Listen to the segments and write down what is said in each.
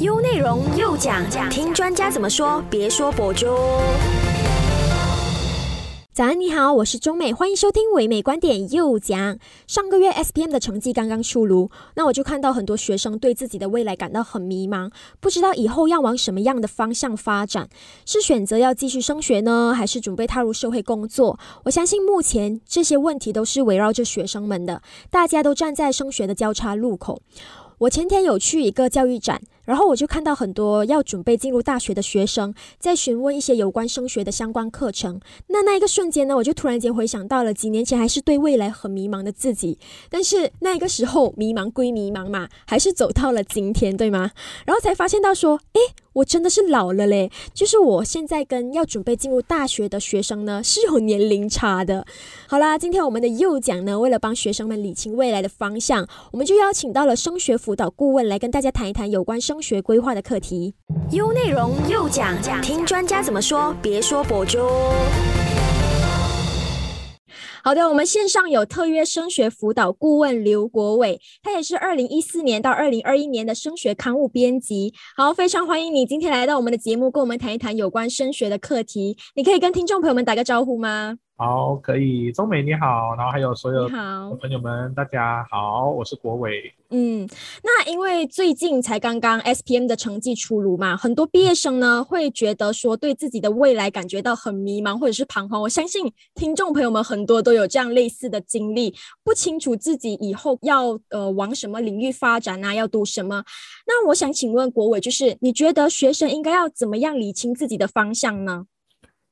优内容又讲，听专家怎么说，别说博主。早安，你好，我是中美，欢迎收听唯美观点又讲。上个月 S P M 的成绩刚刚出炉，那我就看到很多学生对自己的未来感到很迷茫，不知道以后要往什么样的方向发展，是选择要继续升学呢，还是准备踏入社会工作？我相信目前这些问题都是围绕着学生们的，大家都站在升学的交叉路口。我前天有去一个教育展。然后我就看到很多要准备进入大学的学生在询问一些有关升学的相关课程。那那一个瞬间呢，我就突然间回想到了几年前还是对未来很迷茫的自己。但是那一个时候迷茫归迷茫嘛，还是走到了今天，对吗？然后才发现到说，诶，我真的是老了嘞。就是我现在跟要准备进入大学的学生呢是有年龄差的。好啦，今天我们的右讲呢，为了帮学生们理清未来的方向，我们就邀请到了升学辅导顾问来跟大家谈一谈有关升。学规划的课题，优内容又讲，听专家怎么说，别说博主。好的，我们线上有特约升学辅导顾问刘国伟，他也是二零一四年到二零二一年的升学刊物编辑。好，非常欢迎你今天来到我们的节目，跟我们谈一谈有关升学的课题。你可以跟听众朋友们打个招呼吗？好，可以，中美你好，然后还有所有朋友们，大家好，我是国伟。嗯，那因为最近才刚刚 S P M 的成绩出炉嘛，很多毕业生呢会觉得说对自己的未来感觉到很迷茫或者是彷徨。我相信听众朋友们很多都有这样类似的经历，不清楚自己以后要呃往什么领域发展啊，要读什么。那我想请问国伟，就是你觉得学生应该要怎么样理清自己的方向呢？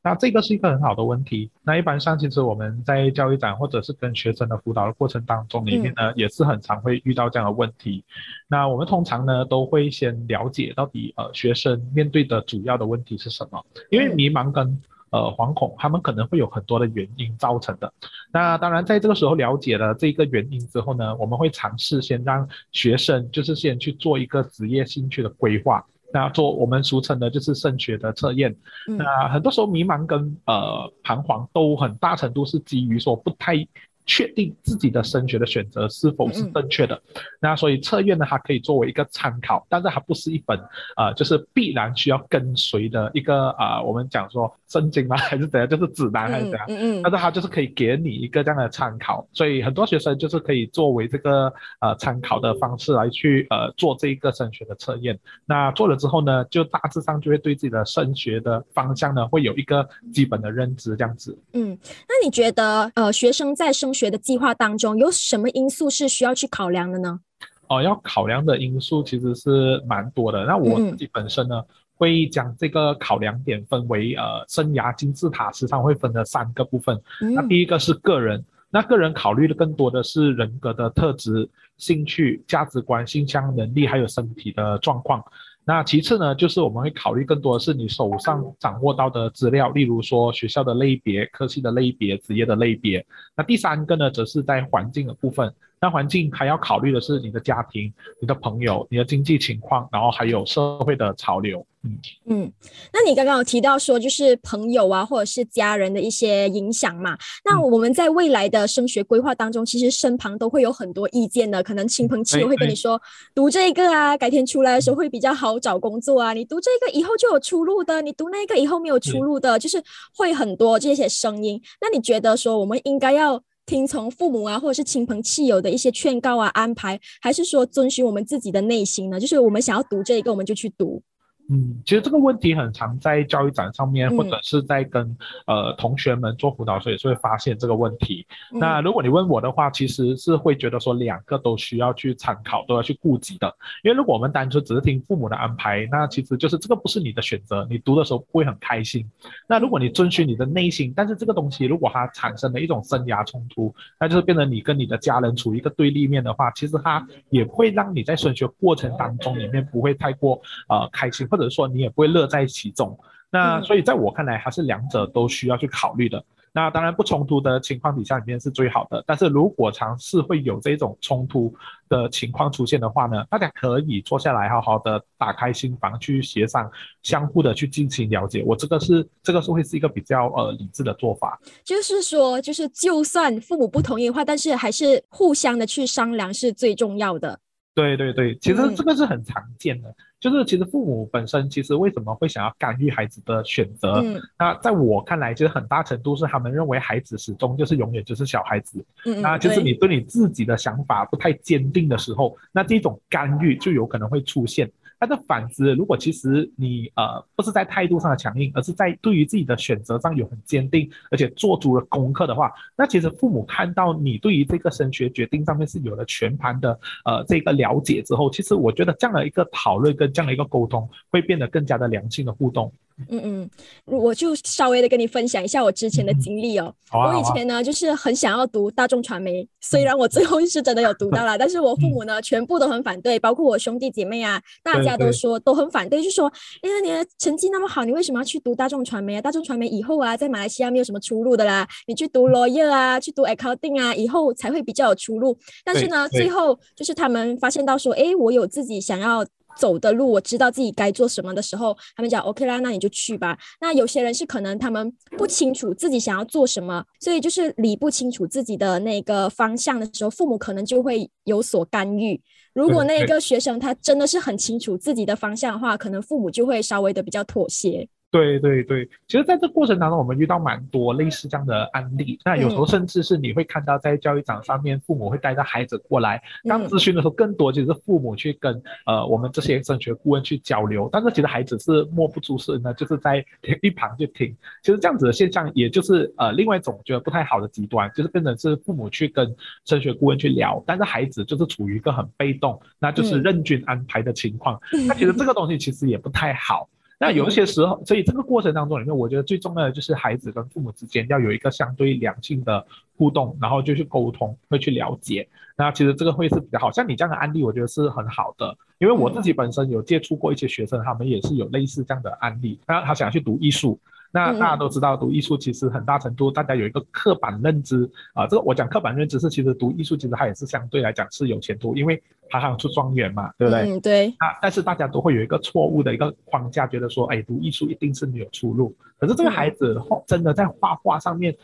那这个是一个很好的问题。那一般上，其实我们在教育展或者是跟学生的辅导的过程当中里面呢，也是很常会遇到这样的问题。那我们通常呢，都会先了解到底呃学生面对的主要的问题是什么。因为迷茫跟呃惶恐，他们可能会有很多的原因造成的。那当然，在这个时候了解了这个原因之后呢，我们会尝试先让学生就是先去做一个职业兴趣的规划。那做我们俗称的就是升学的测验，那很多时候迷茫跟呃彷徨都很大程度是基于说不太。确定自己的升学的选择是否是正确的，那所以测验呢，它可以作为一个参考，但是它不是一本呃，就是必然需要跟随的一个啊，我们讲说圣经吗？还是怎样？就是指南还是怎样？嗯嗯。但是它就是可以给你一个这样的参考，所以很多学生就是可以作为这个呃参考的方式来去呃做这一个升学的测验。那做了之后呢，就大致上就会对自己的升学的方向呢会有一个基本的认知，这样子。嗯，那你觉得呃学生在升学的计划当中有什么因素是需要去考量的呢？哦，要考量的因素其实是蛮多的。那我自己本身呢，会将这个考量点分为呃生涯金字塔，时常会分的三个部分。那第一个是个人，那个人考虑的更多的是人格的特质、兴趣、价值观、性向、能力，还有身体的状况。那其次呢，就是我们会考虑更多的是你手上掌握到的资料，例如说学校的类别、科系的类别、职业的类别。那第三个呢，则是在环境的部分。那环境还要考虑的是你的家庭、你的朋友、你的经济情况，然后还有社会的潮流。嗯嗯，那你刚刚有提到说，就是朋友啊，或者是家人的一些影响嘛？那我们在未来的升学规划当中，其实身旁都会有很多意见的，可能亲朋戚友会跟你说，读这个啊，改天出来的时候会比较好找工作啊，你读这个以后就有出路的，你读那个以后没有出路的，就是会很多这些声音。那你觉得说，我们应该要？听从父母啊，或者是亲朋戚友的一些劝告啊、安排，还是说遵循我们自己的内心呢？就是我们想要读这一个，我们就去读。嗯，其实这个问题很常在教育展上面，或者是在跟呃同学们做辅导时，也是会发现这个问题。那如果你问我的话，其实是会觉得说两个都需要去参考，都要去顾及的。因为如果我们单纯只是听父母的安排，那其实就是这个不是你的选择，你读的时候不会很开心。那如果你遵循你的内心，但是这个东西如果它产生了一种生涯冲突，那就是变成你跟你的家人处于一个对立面的话，其实它也会让你在升学过程当中里面不会太过呃开心。或者说你也不会乐在其中，那所以在我看来，还是两者都需要去考虑的。那当然不冲突的情况底下里面是最好的，但是如果尝试会有这种冲突的情况出现的话呢，大家可以坐下来好好的打开心房去协商，相互的去进行了解。我这个是这个是会是一个比较呃理智的做法。就是说，就是就算父母不同意的话，但是还是互相的去商量是最重要的。对对对，其实这个是很常见的。就是其实父母本身其实为什么会想要干预孩子的选择？嗯那在我看来，其实很大程度是他们认为孩子始终就是永远就是小孩子，嗯那就是你对你自己的想法不太坚定的时候，那这种干预就有可能会出现。但是反之，如果其实你呃不是在态度上的强硬，而是在对于自己的选择上有很坚定，而且做足了功课的话，那其实父母看到你对于这个升学决定上面是有了全盘的呃这个了解之后，其实我觉得这样的一个讨论跟这样的一个沟通会变得更加的良性的互动。嗯嗯，我就稍微的跟你分享一下我之前的经历哦。我以前呢，就是很想要读大众传媒，虽然我最后是真的有读到了，但是我父母呢，全部都很反对，包括我兄弟姐妹啊，大家都说都很反对，就说，哎呀，你的成绩那么好，你为什么要去读大众传媒啊？大众传媒以后啊，在马来西亚没有什么出路的啦，你去读 lawyer 啊，去读 accounting 啊，以后才会比较有出路。但是呢，最后就是他们发现到说，哎，我有自己想要。走的路，我知道自己该做什么的时候，他们讲 OK 啦，那你就去吧。那有些人是可能他们不清楚自己想要做什么，所以就是理不清楚自己的那个方向的时候，父母可能就会有所干预。如果那个学生他真的是很清楚自己的方向的话，可能父母就会稍微的比较妥协。对对对，其实在这过程当中，我们遇到蛮多类似这样的案例。那有时候甚至是你会看到，在教育长上面，父母会带着孩子过来，当嗯咨询的时候，更多其实是父母去跟呃我们这些升学顾问去交流，但是其实孩子是默不作声的，就是在 一旁去听。其实这样子的现象，也就是呃另外一种觉得不太好的极端，就是变成是父母去跟升学顾问去聊，但是孩子就是处于一个很被动，那就是嗯任君安排的情况。那其实 这个东西其实也不太好。那有一些时候，所以这个过程当中里面，我觉得最重要的就是孩子跟父母之间要有一个相对良性的互动，然后就去沟通，会去了解。那其实这个会是比较好，像你这样的案例，我觉得是很好的，因为我自己本身有接触过一些学生，他们也是有类似这样的案例，那他想要去读艺术。那大家都知道，读艺术其实很大程度大家有一个刻板认知啊，这个我讲刻板认知是，其实读艺术其实它也是相对来讲是有前途，因为它还有出状元嘛，对不对？嗯，对，啊，但是大家都会有一个错误的一个框架，觉得说，哎，读艺术一定是没有出路。可是这个孩子后真的在画画上面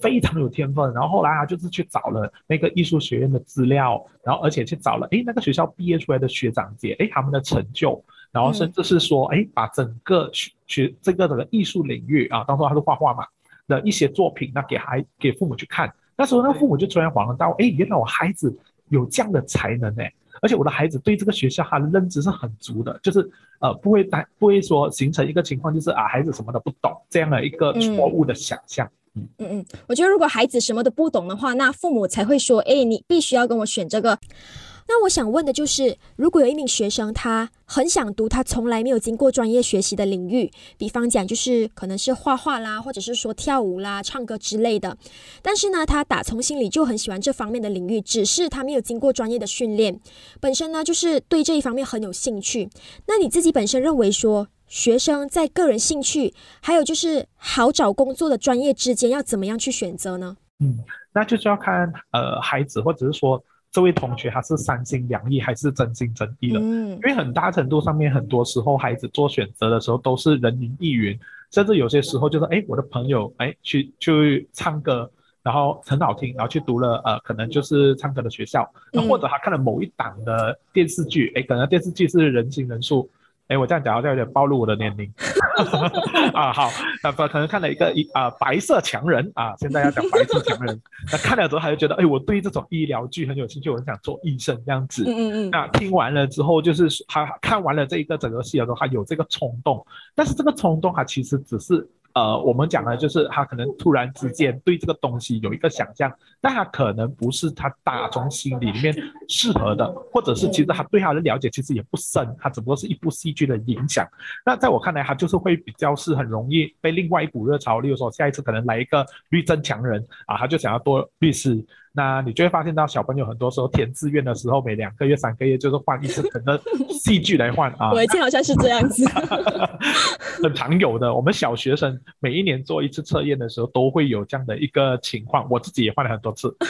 非常有天分，然后后来他就是去找了那个艺术学院的资料，然后而且去找了，哎，那个学校毕业出来的学长姐，哎，他们的成就，然后甚至是说，哎，把整个学学这个整个艺术领域啊，当初他是画画嘛的一些作品，那给孩给父母去看，那时候那父母就突然恍然大悟，哎，原来我孩子有这样的才能哎。而且我的孩子对这个学校他的认知是很足的，就是呃不会担不会说形成一个情况，就是啊孩子什么都不懂这样的一个错误的想象。嗯嗯嗯，我觉得如果孩子什么都不懂的话，那父母才会说，哎，你必须要跟我选这个。那我想问的就是，如果有一名学生他很想读他从来没有经过专业学习的领域，比方讲就是可能是画画啦，或者是说跳舞啦、唱歌之类的，但是呢，他打从心里就很喜欢这方面的领域，只是他没有经过专业的训练，本身呢就是对这一方面很有兴趣。那你自己本身认为说，学生在个人兴趣还有就是好找工作的专业之间要怎么样去选择呢？嗯，那就是要看呃孩子或者是说这位同学他是三心两意还是真心真意的。嗯因为很大程度上面，很多时候孩子做选择的时候都是人云亦云，甚至有些时候就是哎，我的朋友哎去去唱歌，然后很好听，然后去读了呃可能就是唱歌的学校，那嗯或者他看了某一档的电视剧，哎，可能电视剧是人情人数。哎，我这样讲好像有点暴露我的年龄 啊。好，那不可能看了一个一啊、白色强人啊，现在要讲白色强人。那看了之后他就觉得，哎，我对这种医疗剧很有兴趣，我很想做医生这样子。嗯嗯嗯，那听完了之后，就是他看完了这一个整个戏的时候，他有这个冲动，但是这个冲动，他其实只是呃，我们讲的就是他可能突然之间对这个东西有一个想象，但他可能不是他打从心里面适合的，或者是其实他对他的了解其实也不深，他只不过是一部戏剧的影响。那在我看来，他就是会比较是很容易被另外一股热潮，例如说下一次可能来一个律政强人啊，他就想要做律师。那你就会发现到小朋友很多时候填志愿的时候，每两个月、三个月就是换一次可能戏剧来换啊，我以前好像是这样子。很常有的。我们小学生每一年做一次测验的时候，都会有这样的一个情况，我自己也换了很多次。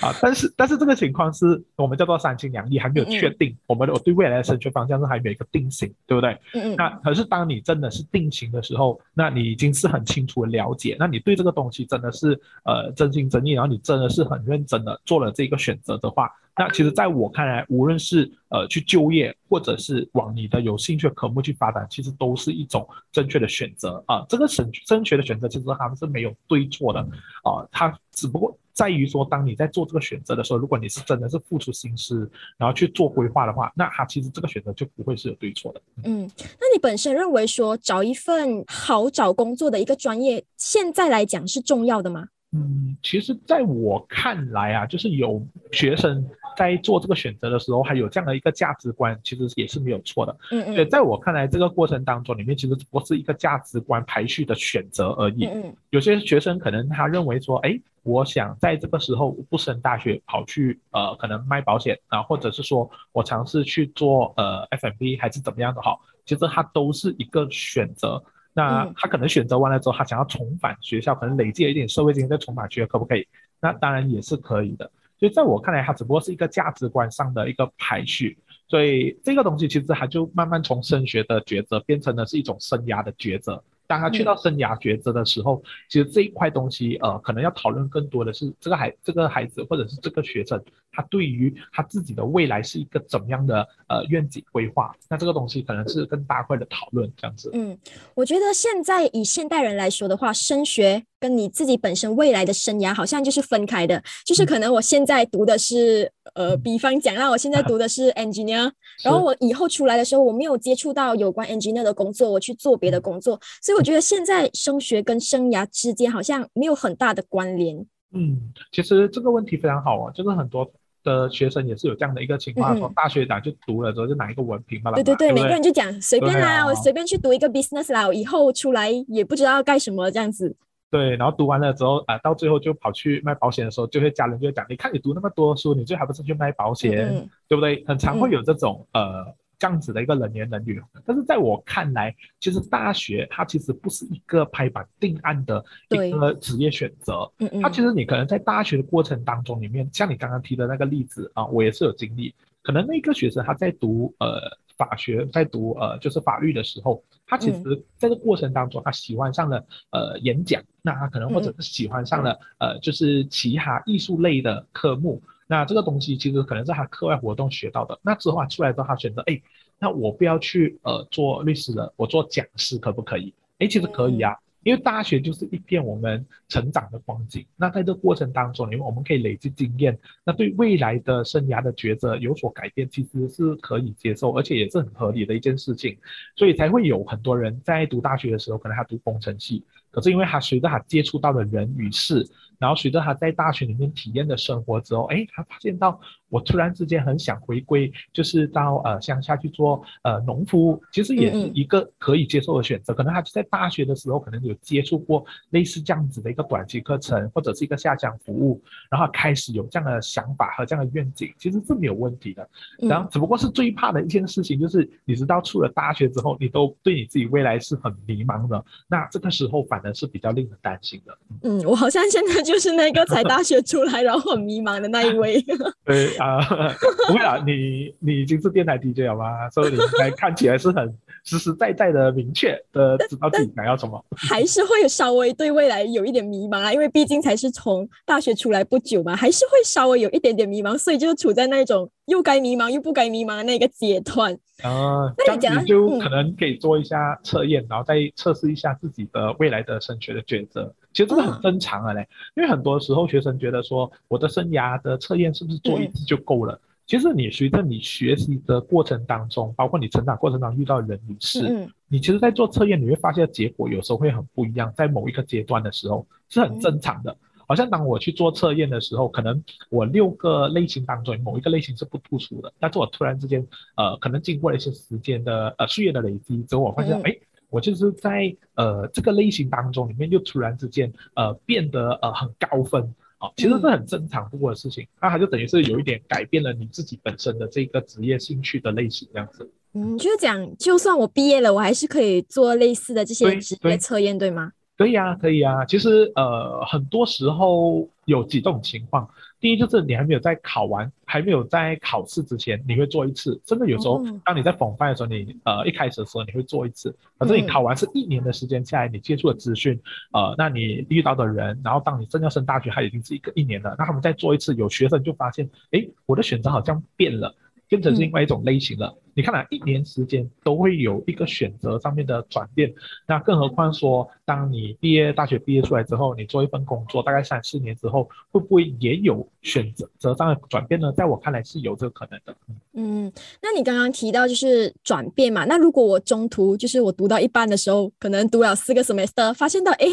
啊，但是但是这个情况是我们叫做三心两意，还没有确定。我们我对未来的升学方向是还没有一个定型，对不对？嗯嗯那可是当你真的是定型的时候，那你已经是很清楚的了解，那你对这个东西真的是呃真心真意，然后你真的是很认真的做了这个选择的话，那其实在我看来，无论是呃去就业，或者是往你的有兴趣的科目去发展，其实都是一种正确的选择啊。这个正正确的选择，其实他们是没有对错的啊，它只不过在于说，当你在做这个选择的时候，如果你是真的是付出心思，然后去做规划的话，那它其实这个选择就不会是有对错的。嗯，那你本身认为说找一份好找工作的一个专业，现在来讲是重要的吗？嗯，其实在我看来啊，就是有学生在做这个选择的时候，还有这样的一个价值观，其实也是没有错的。嗯嗯。对，在我看来，这个过程当中里面其实不过是一个价值观排序的选择而已。嗯嗯。有些学生可能他认为说，哎，我想在这个时候不升大学，跑去呃可能卖保险啊，或者是说我尝试去做呃 FMB 还是怎么样的好，其实它都是一个选择。那他可能选择完了之后，他想要重返学校，可能累积了一点社会经验再重返学校，可不可以？那当然也是可以的。所以在我看来，它只不过是一个价值观上的一个排序。所以这个东西其实它就慢慢从升学的抉择变成了是一种生涯的抉择。当他去到生涯抉择的时候，其实这一块东西，呃，可能要讨论更多的是这个孩这个孩子或者是这个学生，他对于他自己的未来是一个怎么样的呃愿景规划。那这个东西可能是更大块的讨论这样子。嗯，我觉得现在以现代人来说的话，升学跟你自己本身未来的生涯好像就是分开的，就是可能我现在读的是呃，比方讲啦，我现在读的 是 engineer，然后我以后出来的时候，我没有接触到有关 engineer 的工作，我去做别的工作，所以。我觉得现在升学跟生涯之间好像没有很大的关联。嗯，其实这个问题非常好啊，就是很多的学生也是有这样的一个情况，说大学党就读了之后就拿一个文凭嘛。对对对，每个人就讲随便啦，我随便去读一个 business 啦，以后出来也不知道干什么这样子。对，然后读完了之后啊，到最后就跑去卖保险的时候，就会家人就会讲，你看你读那么多书，你最好不是去卖保险，对不对？很常会有这种呃。这样子的一个人言人语，但是在我看来，其实大学它其实不是一个拍板定案的一个职业选择。嗯嗯。它其实你可能在大学的过程当中里面，像你刚刚提的那个例子啊，我也是有经历。可能那个学生他在读呃法学，在读呃就是法律的时候，他其实在这过程当中，他喜欢上了呃演讲，那他可能或者是喜欢上了呃就是其他艺术类的科目。那这个东西其实可能是他课外活动学到的。那之后他出来之后，他选择，哎，那我不要去呃做律师了，我做讲师可不可以？哎，其实可以啊，因为大学就是一片我们成长的光景。那在这过程当中，因为我们可以累积经验，那对未来的生涯的抉择有所改变，其实是可以接受，而且也是很合理的一件事情。所以才会有很多人在读大学的时候，可能他读工程系，可是因为他随着他接触到的人与事。然后随着他在大学里面体验的生活之后，哎，他发现到我突然之间很想回归，就是到呃乡下去做呃农夫，其实也是一个可以接受的选择。可能他在大学的时候可能有接触过类似这样子的一个短期课程，或者是一个下乡服务，然后开始有这样的想法和这样的愿景，其实是没有问题的。然后只不过是最怕的一件事情就是，你知道出了大学之后，你都对你自己未来是很迷茫的，那这个时候反而是比较令人担心的。嗯，我好像现在。就是那个才大学出来，然后很迷茫的那一位。对啊，不会啊，你你已经是电台 DJ 了吗？所以你才看起来是很实实在在的、明确的知道自己想要什么。还是会稍微对未来有一点迷茫啊，因为毕竟才是从大学出来不久嘛，还是会稍微有一点点迷茫，所以就处在那种又该迷茫又不该迷茫的那个阶段。啊，这样子就可能可以做一下测验，然后再测试一下自己的未来的升学的抉择。其实这个很正常的嘞，因为很多时候学生觉得说，我的生涯的测验是不是做一次就够了？其实你随着你学习的过程当中，包括你成长过程当中遇到人与事，你其实，在做测验你会发现结果有时候会很不一样，在某一个阶段的时候是很正常的。好像当我去做测验的时候，可能我六个类型当中某一个类型是不突出的，但是我突然之间，呃，可能经过了一些时间的呃岁月的累积之后，我发现，哎，我就是在呃这个类型当中里面，就突然之间呃变得呃很高分啊，其实是很正常不过的事情，那它就等于是有一点改变了你自己本身的这个职业兴趣的类型这样子。嗯，就是讲，就算我毕业了，我还是可以做类似的这些职业测验，对吗？对呀啊，可以啊。其实呃，很多时候有几种情况。第一就是你还没有在考完，还没有在考试之前，你会做一次。甚至有时候，当你在逢班的时候，你呃一开始的时候你会做一次。可是你考完是一年的时间下来，你接触的资讯，呃，那你遇到的人，然后当你真要升大学，他已经是一个一年了。那他们再做一次，有学生就发现，哎，我的选择好像变了。变成是另外一种类型了。你看啊，一年时间都会有一个选择上面的转变，那更何况说，当你毕业大学毕业出来之后，你做一份工作，大概三四年之后，会不会也有选择择上的转变呢？在我看来是有这个可能的。嗯，那你刚刚提到就是转变嘛，那如果我中途就是我读到一半的时候，可能读了四个 semester，发现到哎，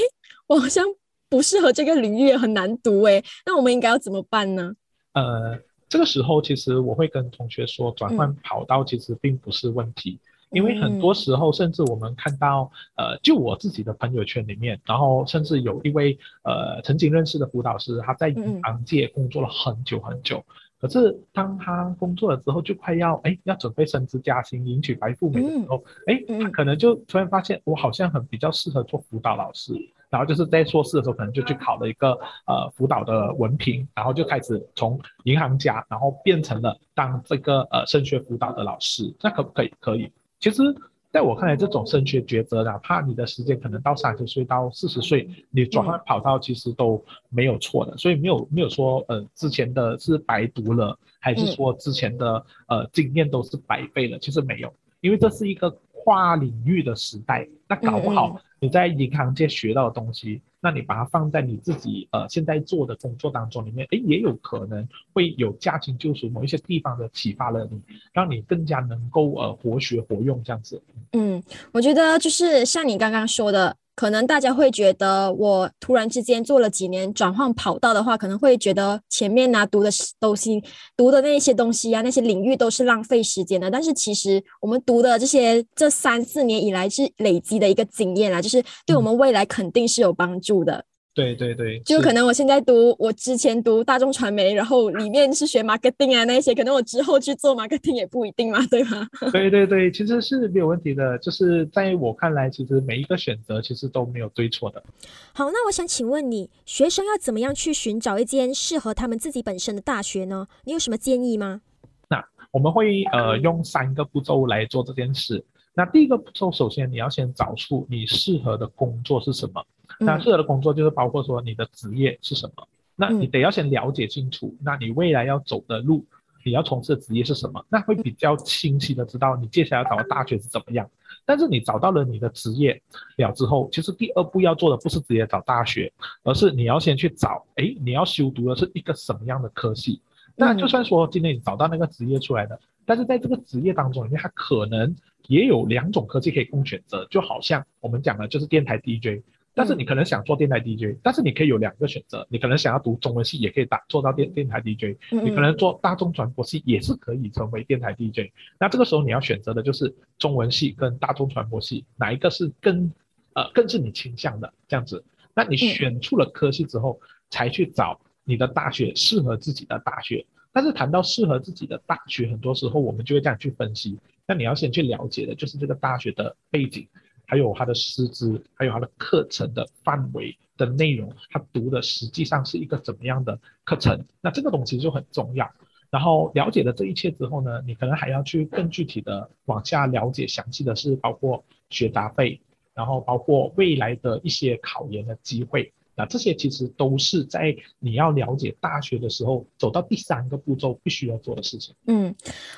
我好像不适合这个领域，很难读哎，那我们应该要怎么办呢？呃。这个时候，其实我会跟同学说，转换跑道其实并不是问题，因为很多时候，甚至我们看到，呃，就我自己的朋友圈里面，然后甚至有一位呃曾经认识的辅导师，他在银行界工作了很久很久，可是当他工作了之后，就快要哎要准备升职加薪、迎娶白富美的时候，哎，他可能就突然发现，我好像很比较适合做辅导老师。然后就是在硕士的时候，可能就去考了一个呃辅导的文凭，然后就开始从银行家，然后变成了当这个呃升学辅导的老师，那可不可以？可以。其实在我看来，这种升学抉择，哪怕你的时间可能到三十岁到四十岁，你转换跑道其实都没有错的，所以没有没有说呃之前的是白读了，还是说之前的呃经验都是白费了？其实没有，因为这是一个跨领域的时代，那搞不好。你在银行界学到的东西，那你把它放在你自己呃现在做的工作当中里面，哎，也有可能会有驾轻就熟某一些地方的启发了你，让你更加能够呃活学活用这样子。嗯，我觉得就是像你刚刚说的。可能大家会觉得，我突然之间做了几年转换跑道的话，可能会觉得前面呢读的东西、读的那些东西啊，那些领域都是浪费时间的。但是其实我们读的这些这三四年以来是累积的一个经验啊，就是对我们未来肯定是有帮助的。对对对，就可能我现在读，我之前读大众传媒，然后里面是学 marketing 啊那些，可能我之后去做 marketing 也不一定嘛，对吗？对对对，其实是没有问题的，就是在我看来，其实每一个选择其实都没有对错的。好，那我想请问你，学生要怎么样去寻找一间适合他们自己本身的大学呢？你有什么建议吗？那我们会呃用三个步骤来做这件事。那第一个步骤，首先你要先找出你适合的工作是什么。那适合的工作就是包括说你的职业是什么，那你得要先了解清楚，那你未来要走的路，你要从事的职业是什么，那会比较清晰的知道你接下来要找的大学是怎么样。但是你找到了你的职业了之后，其实第二步要做的不是直接找大学，而是你要先去找，哎，你要修读的是一个什么样的科系。那就算说今天你找到那个职业出来的，但是在这个职业当中里面，它可能也有两种科技可以供选择，就好像我们讲的就是电台 DJ。但是你可能想做电台 DJ，但是你可以有两个选择，你可能想要读中文系，也可以打做到电电台 DJ，你可能做大众传播系也是可以成为电台 DJ。那这个时候你要选择的就是中文系跟大众传播系哪一个是更呃更是你倾向的这样子。那你选出了科系之后，才去找你的大学适合自己的大学。但是谈到适合自己的大学，很多时候我们就会这样去分析。那你要先去了解的就是这个大学的背景。还有他的师资，还有他的课程的范围的内容，他读的实际上是一个怎么样的课程？那这个东西就很重要。然后了解了这一切之后呢，你可能还要去更具体的往下了解详细的是包括学杂费，然后包括未来的一些考研的机会。那这些其实都是在你要了解大学的时候，走到第三个步骤必须要做的事情。嗯，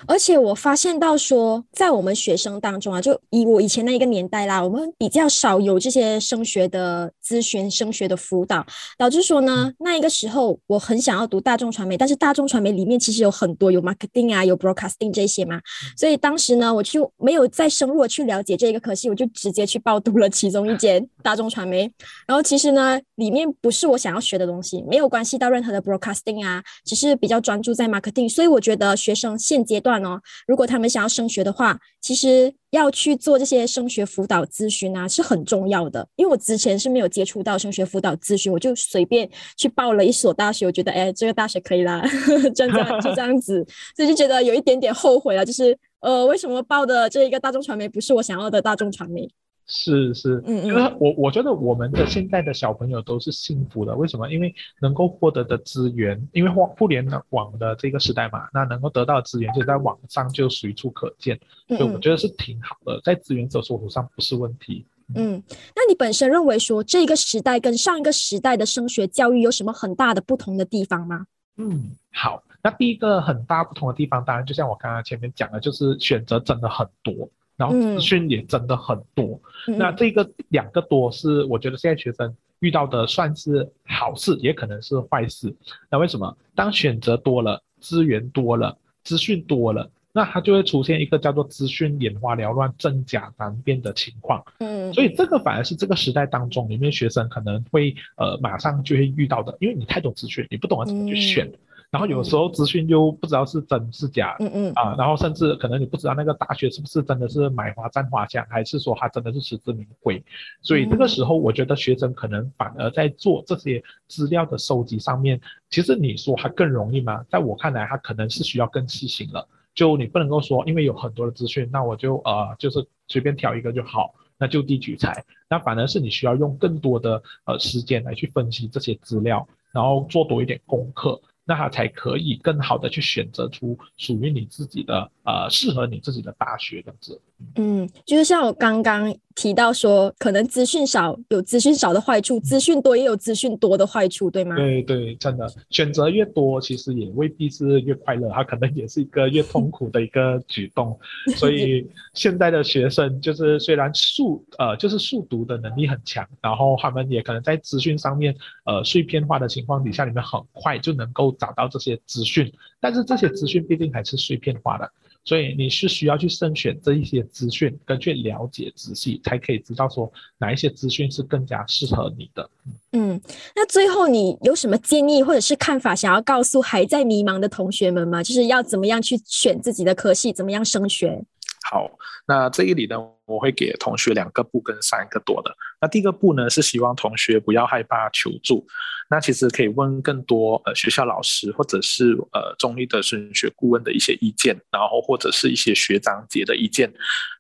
而且我发现到说，在我们学生当中啊，就以我以前那一个年代啦，我们比较少有这些升学的咨询、升学的辅导，导致说呢，那一个时候我很想要读大众传媒，但是大众传媒里面其实有很多有 marketing 啊，有 broadcasting 这些嘛，所以当时呢，我就没有再深入的去了解这个科系，我就直接去报读了其中一间大众传媒，然后其实呢。里面不是我想要学的东西，没有关系到任何的 broadcasting 啊，只是比较专注在 marketing。所以我觉得学生现阶段哦，如果他们想要升学的话，其实要去做这些升学辅导咨询啊，是很重要的。因为我之前是没有接触到升学辅导咨询，我就随便去报了一所大学，我觉得哎，这个大学可以啦，这样 就这样子，所以就觉得有一点点后悔了，就是呃，为什么报的这一个大众传媒不是我想要的大众传媒？是是，嗯嗯就是我我觉得我们的现在的小朋友都是幸福的，为什么？因为能够获得的资源，因为互互联网的这个时代嘛，那能够得到资源就在网上就随处可见，嗯所以我觉得是挺好的，在资源搜索上不是问题。嗯，那你本身认为说这个时代跟上一个时代的升学教育有什么很大的不同的地方吗？嗯，好，那第一个很大不同的地方，当然就像我刚刚前面讲的，就是选择真的很多，然后资讯也真的很多。嗯那这个两个多是我觉得现在学生遇到的算是好事，也可能是坏事。那为什么？当选择多了，资源多了，资讯多了，那它就会出现一个叫做资讯眼花缭乱、真假难辨的情况。嗯所以这个反而是这个时代当中里面学生可能会呃马上就会遇到的，因为你太多资讯，你不懂得怎么去选，然后有时候资讯又不知道是真是假。嗯嗯啊，然后甚至可能你不知道那个大学是不是真的是买花赞花香，还是说它真的是实至名归，所以这个时候我觉得学生可能反而在做这些资料的收集上面，其实你说它更容易吗？在我看来，它可能是需要更细心了。就你不能够说，因为有很多的资讯，那我就呃就是随便挑一个就好，那就地取材。那反而是你需要用更多的呃时间来去分析这些资料，然后做多一点功课，那他才可以更好的去选择出属于你自己的呃适合你自己的大学这样子。嗯，就是像我刚刚提到说，可能资讯少有资讯少的坏处，资讯多也有资讯多的坏处，对吗？对对，真的选择越多，其实也未必是越快乐，它可能也是一个越痛苦的一个举动。所以 现在的学生就是虽然速呃就是速读的能力很强，然后他们也可能在资讯上面呃碎片化的情况底下，你们很快就能够找到这些资讯，但是这些资讯毕竟还是碎片化的。所以你是需要去慎选这一些资讯，跟去了解仔细，才可以知道说哪一些资讯是更加适合你的。嗯，那最后你有什么建议或者是看法，想要告诉还在迷茫的同学们吗？就是要怎么样去选自己的科系，怎么样升学？好，那这一里呢，我会给同学两个不跟三个多的。那第一个步呢，是希望同学不要害怕求助。那其实可以问更多呃学校老师或者是呃中立的升学顾问的一些意见，然后或者是一些学长姐的意见。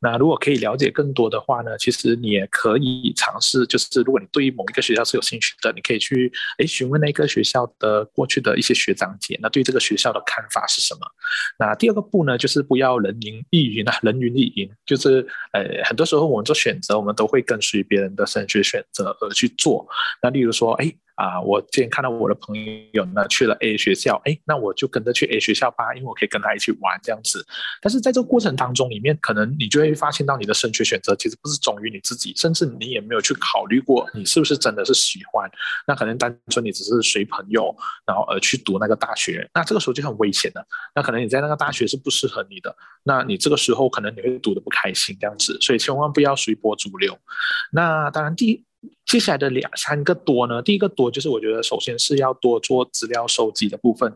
那如果可以了解更多的话呢，其实你也可以尝试，就是如果你对于某一个学校是有兴趣的，你可以去诶询问那个学校的过去的一些学长姐，那对这个学校的看法是什么？那第二个步呢，就是不要人云亦云啊，人云亦云，就是呃很多时候我们做选择，我们都会跟随别人的升学选择而去做。那例如说，哎。啊，我今天看到我的朋友呢去了 A 学校，哎，那我就跟着去 A 学校吧，因为我可以跟他一起玩这样子。但是在这个过程当中里面，可能你就会发现到你的升学选择其实不是忠于你自己，甚至你也没有去考虑过你是不是真的是喜欢。那可能单纯你只是随朋友，然后而去读那个大学，那这个时候就很危险了。那可能你在那个大学是不适合你的，那你这个时候可能你会读的不开心这样子，所以千万不要随波逐流。那当然第一。接下来的两三个多呢，第一个多就是我觉得首先是要多做资料收集的部分，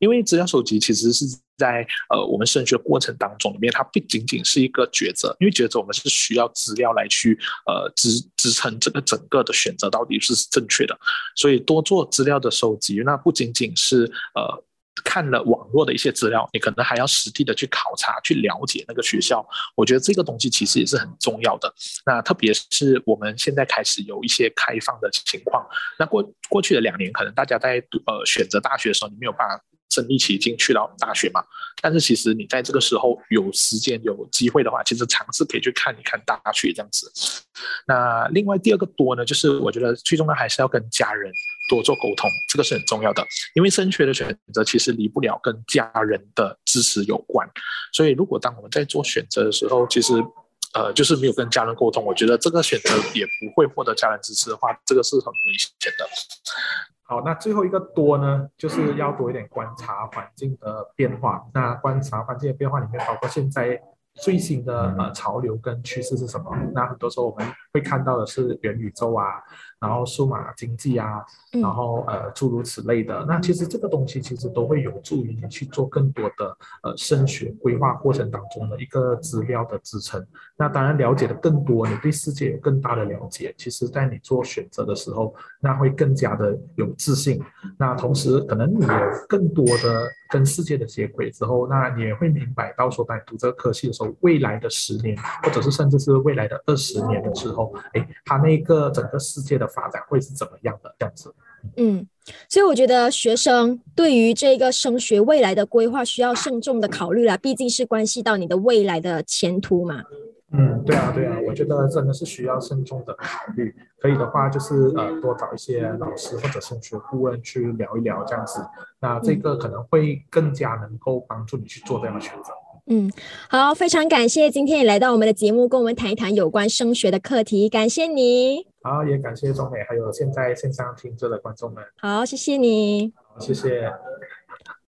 因为资料收集其实是在呃我们升学过程当中里面，它不仅仅是一个抉择，因为抉择我们是需要资料来去呃支支撑这个整个的选择到底是正确的，所以多做资料的收集，那不仅仅是呃。看了网络的一些资料，你可能还要实地的去考察、去了解那个学校。我觉得这个东西其实也是很重要的。那特别是我们现在开始有一些开放的情况，那过过去的两年，可能大家在呃选择大学的时候，你没有办法身一起进去到大学嘛。但是其实你在这个时候有时间、有机会的话，其实尝试可以去看一看大学这样子。那另外第二个多呢，就是我觉得最重要还是要跟家人。多做沟通，这个是很重要的，因为升学的选择其实离不了跟家人的支持有关。所以，如果当我们在做选择的时候，其实呃就是没有跟家人沟通，我觉得这个选择也不会获得家人支持的话，这个是很危险的。好，那最后一个多呢，就是要多一点观察环境的变化。那观察环境的变化里面，包括现在最新的呃潮流跟趋势是什么？那很多时候我们会看到的是元宇宙啊。然后数码经济啊，然后呃诸如此类的，那其实这个东西其实都会有助于你去做更多的呃升学规划过程当中的一个资料的支撑。那当然了解的更多，你对世界有更大的了解，其实在你做选择的时候，那会更加的有自信。那同时可能你有更多的跟世界的接轨之后，那你也会明白到说，当你读这个科系的时候，未来的十年，或者是甚至是未来的二十年的时候，哎，它那个整个世界的发展会是怎么样的这样子？嗯，所以我觉得学生对于这个升学未来的规划需要慎重的考虑啦，毕竟是关系到你的未来的前途嘛。嗯，对啊，对啊，我觉得真的是需要慎重的考虑。可以的话，就是呃，多找一些老师或者升学顾问去聊一聊这样子。那这个可能会更加能够帮助你去做这样的选择。嗯，好，非常感谢今天也来到我们的节目，跟我们谈一谈有关升学的课题。感谢你。好，也感谢中美，还有现在线上听着的观众们。好，谢谢你。好，谢谢。